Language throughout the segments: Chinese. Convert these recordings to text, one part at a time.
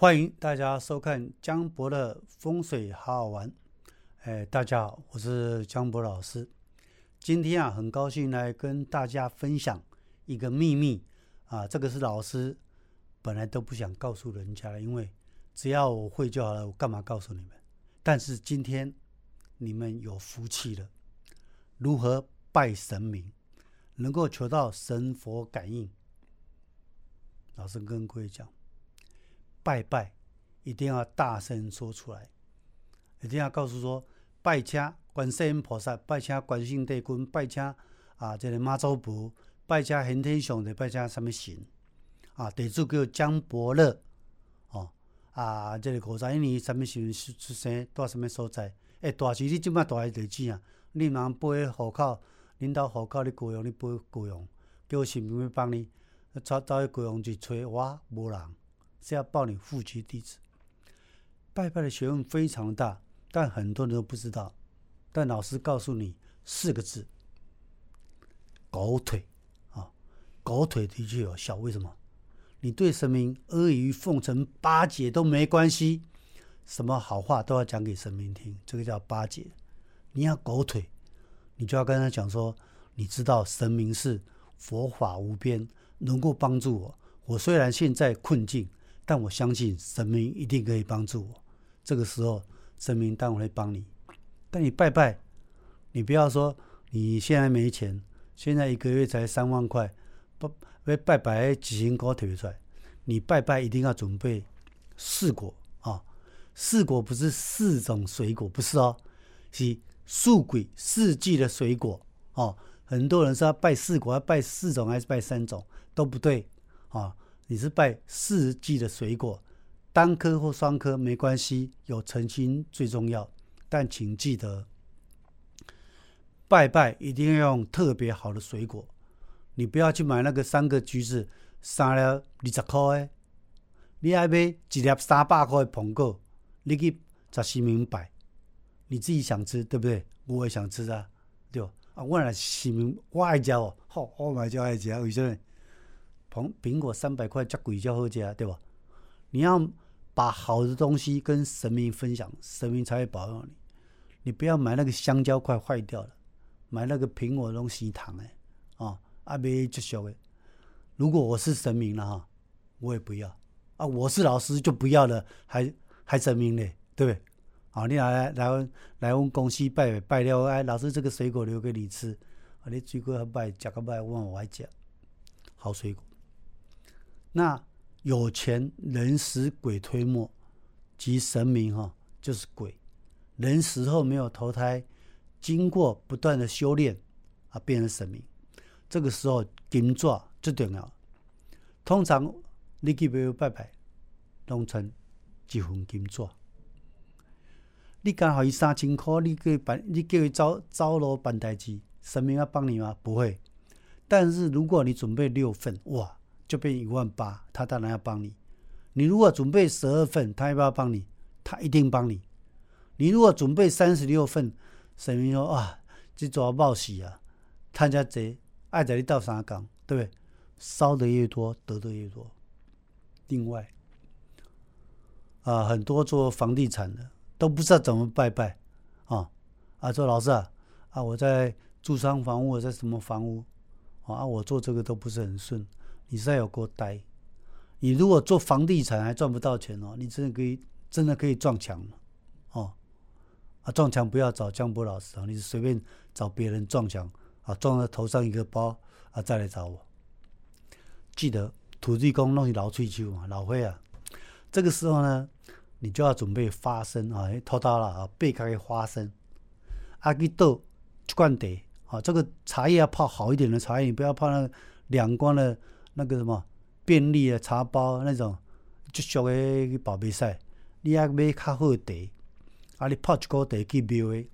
欢迎大家收看江博的风水好好玩。哎，大家好，我是江博老师。今天啊，很高兴来跟大家分享一个秘密啊。这个是老师本来都不想告诉人家的，因为只要我会就好了，我干嘛告诉你们？但是今天你们有福气了，如何拜神明，能够求到神佛感应？老师跟各位讲。拜拜，一定要大声说出来，一定要告诉说拜请观世音菩萨，拜请观世帝君，拜请啊，这个妈祖婆，拜请玄天上帝，拜请什么神啊？地主叫江伯乐哦啊，这个五十一年什么时出出生，住什么所在？诶，大是你即摆住诶地址啊？你茫背户口，领导户口你雇佣你背雇佣，叫神明要帮你，走走去雇佣就找我，无人。是要报你户籍地址。拜拜的学问非常大，但很多人都不知道。但老师告诉你四个字：狗腿啊！狗腿的确有效。为什么？你对神明阿谀奉承、巴结都没关系，什么好话都要讲给神明听，这个叫巴结。你要狗腿，你就要跟他讲说：你知道神明是佛法无边，能够帮助我。我虽然现在困境。但我相信神明一定可以帮助我。这个时候，神明当然会帮你。但你拜拜，你不要说你现在没钱，现在一个月才三万块，不拜拜拜几千高特别出来。你拜拜一定要准备四果啊！四果不是四种水果，不是哦，是四鬼四季的水果哦。很多人说要拜四果，要拜四种还是拜三种，都不对啊。你是拜四季的水果，单颗或双颗没关系，有诚心最重要。但请记得，拜拜一定要用特别好的水果，你不要去买那个三个橘子三粒二十块的，你爱买一粒三百块的苹果，你去十四名拜，你自己想吃对不对？我也想吃啊，对吧？啊，我来市民我爱食哦，好，我买就爱食，为什么？苹苹果三百块，叫鬼叫喝家，对吧？你要把好的东西跟神明分享，神明才会保佑你。你不要买那个香蕉快坏掉了，买那个苹果东西糖哎，啊，阿别就小诶。如果我是神明了哈，我也不要啊。我是老师就不要了，还还神明嘞，对不对？啊，你来来来问公司拜拜了，哎，老师这个水果留给你吃，啊，你水果拜吃个拜，我我爱吃好水果。那有钱人死鬼推磨，即神明哈，就是鬼。人死后没有投胎，经过不断的修炼啊，变成神明。这个时候金爪最重要。通常你去庙拜拜，弄成一份金爪。你刚好伊三千块，你叫办，你叫伊走走路办代志，神明要帮你吗？不会。但是如果你准备六份，哇！就变一万八，他当然要帮你。你如果准备十二份，他要不要帮你？他一定帮你。你如果准备三十六份，神明说啊，这做报喜啊，他家贼爱在你到三港，对不对？烧的越多，得的越多。另外，啊，很多做房地产的都不知道怎么拜拜啊啊，说老师啊啊，我在住商房屋，在什么房屋啊，我做这个都不是很顺。你在有够呆！你如果做房地产还赚不到钱哦，你真的可以真的可以撞墙哦！啊，撞墙不要找江波老师啊，你随便找别人撞墙啊，撞在头上一个包啊，再来找我。记得土地公弄起老翠球嘛，老灰啊，这个时候呢，你就要准备花生啊，偷到了啊，备开花生，阿去豆一罐茶啊，这个茶叶要泡好一点的茶叶，你不要泡那个两光的。那个什么便利的茶包那种，就俗的宝贝赛，你要买较好茶，啊，你泡一锅茶去庙诶，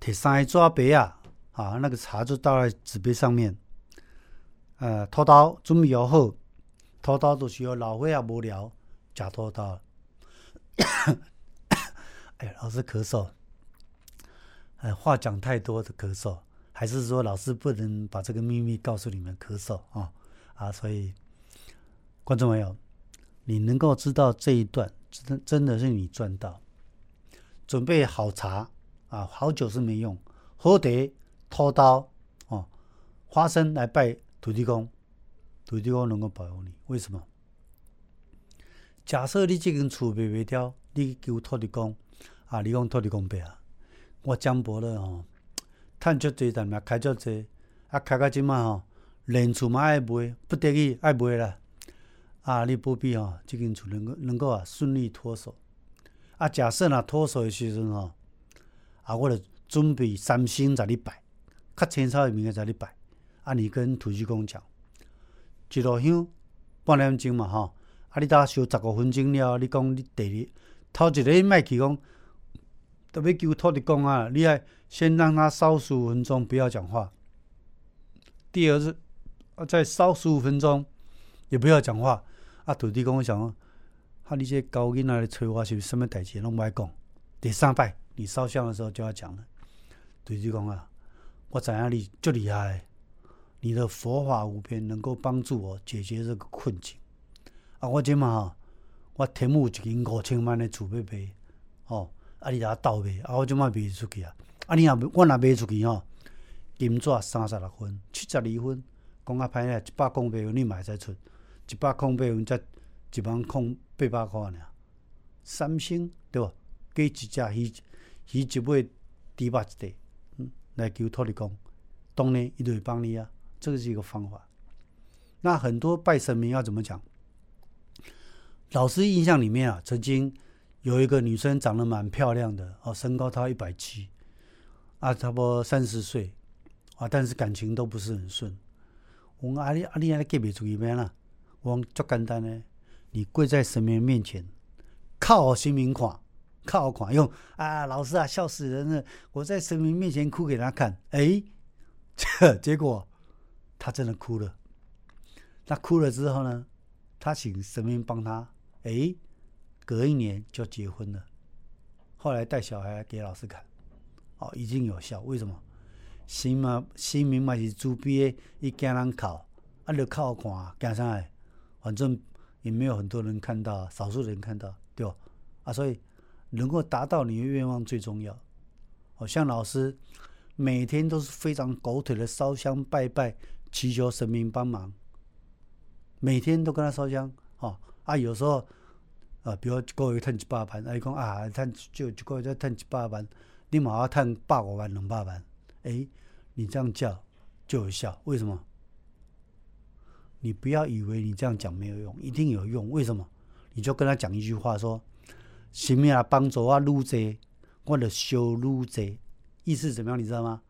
摕三个纸杯啊，啊，那个茶就倒在纸杯上面，呃，拖刀准备好，拖刀都需要老岁也无聊，假拖刀。哎，老师咳嗽，哎，话讲太多的咳嗽。还是说老师不能把这个秘密告诉你们咳嗽啊啊！所以观众朋友，你能够知道这一段，真真的是你赚到。准备好茶啊，好酒是没用，好茶、拖刀哦，花生来拜土地公，土地公能够保佑你。为什么？假设你这根厝卖袂掉，你求土地公啊，你讲土地公伯啊，我江博了吼，趁足济，但嘛开足济，啊开到即满吼，连厝嘛爱卖，不得已爱卖啦。啊，你不必吼，即间厝能够能够啊顺利脱手。啊，假设若脱手的时阵吼，啊，我著准备三星在你拜，较清楚的物件在你拜。啊，你跟土地公讲，一路香半点钟嘛吼，啊，你搭烧十五分钟了，你讲你第二头一个卖去讲，特别求土地公啊，你爱先让他烧十五分钟，不要讲话。第二是啊，再烧十五分钟，也不要讲话。啊，土地公想。啊！你这高音仔咧催我，是什么代志拢唔爱讲。第三拜，你烧香的时候就要讲了。土地公啊，我知影你最厉害，你的佛法无边，能够帮助我解决这个困境。啊，我即嘛，我天幕一间五千万的储备备，哦，啊，你甲倒卖，啊，我即嘛卖出去啊。啊，你若我若卖出去吼，金纸三十六分，七十二分，讲啊歹咧，一百空八分你买再出，一百空八分才一万空。八百块尔，三星对吧？给一只鱼，鱼一尾猪肉一块，嗯，来求土地公，当然一会帮你啊，这个是一个方法。那很多拜神明要怎么讲？老师印象里面啊，曾经有一个女生长得蛮漂亮的哦，身高她一百七，啊，差不多三十岁啊，但是感情都不是很顺。我讲阿你阿你阿嫁袂出去咩啦？我讲足简单呢。你跪在神明面前，靠神明看，靠看用啊！老师啊，笑死人了！我在神明面前哭给他看，哎，结果他真的哭了。他哭了之后呢，他请神明帮他，哎，隔一年就结婚了。后来带小孩给老师看，哦，已经有效。为什么？神嘛，神明嘛是猪逼伊惊人靠，啊，就靠看，惊啥来？反正。也没有很多人看到，少数人看到，对吧？啊，所以能够达到你的愿望最重要。好像老师每天都是非常狗腿的烧香拜拜，祈求神明帮忙。每天都跟他烧香，哦啊，有时候啊，比如一个月赚一百万，啊，伊讲啊，赚就一个月再赚一百万，你马上赚百五万、两百万，哎，你这样叫就有效，为什么？你不要以为你这样讲没有用，一定有用。为什么？你就跟他讲一句话，说：“神明啊，帮助我愈济，我的修愈济。”意思怎么样？你知道吗？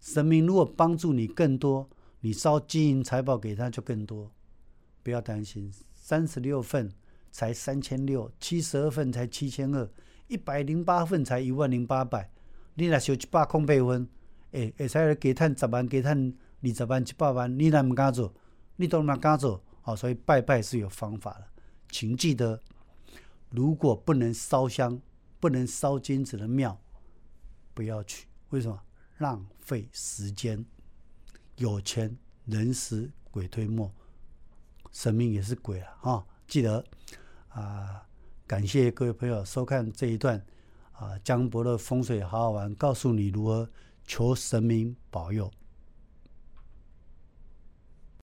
神明如果帮助你更多，你烧金银财宝给他就更多。不要担心，三十六份才三千六，七十二份才七千二，一百零八份才一万零八百。你若收一百空八分，诶，会使加赚十万，加赚二十万、一百万，你若毋敢做？你都那干做，好，所以拜拜是有方法的，请记得，如果不能烧香、不能烧金子的庙，不要去。为什么？浪费时间。有钱人死鬼推磨，神明也是鬼啊！哈，记得啊！感谢各位朋友收看这一段啊，江伯的风水好好玩，告诉你如何求神明保佑。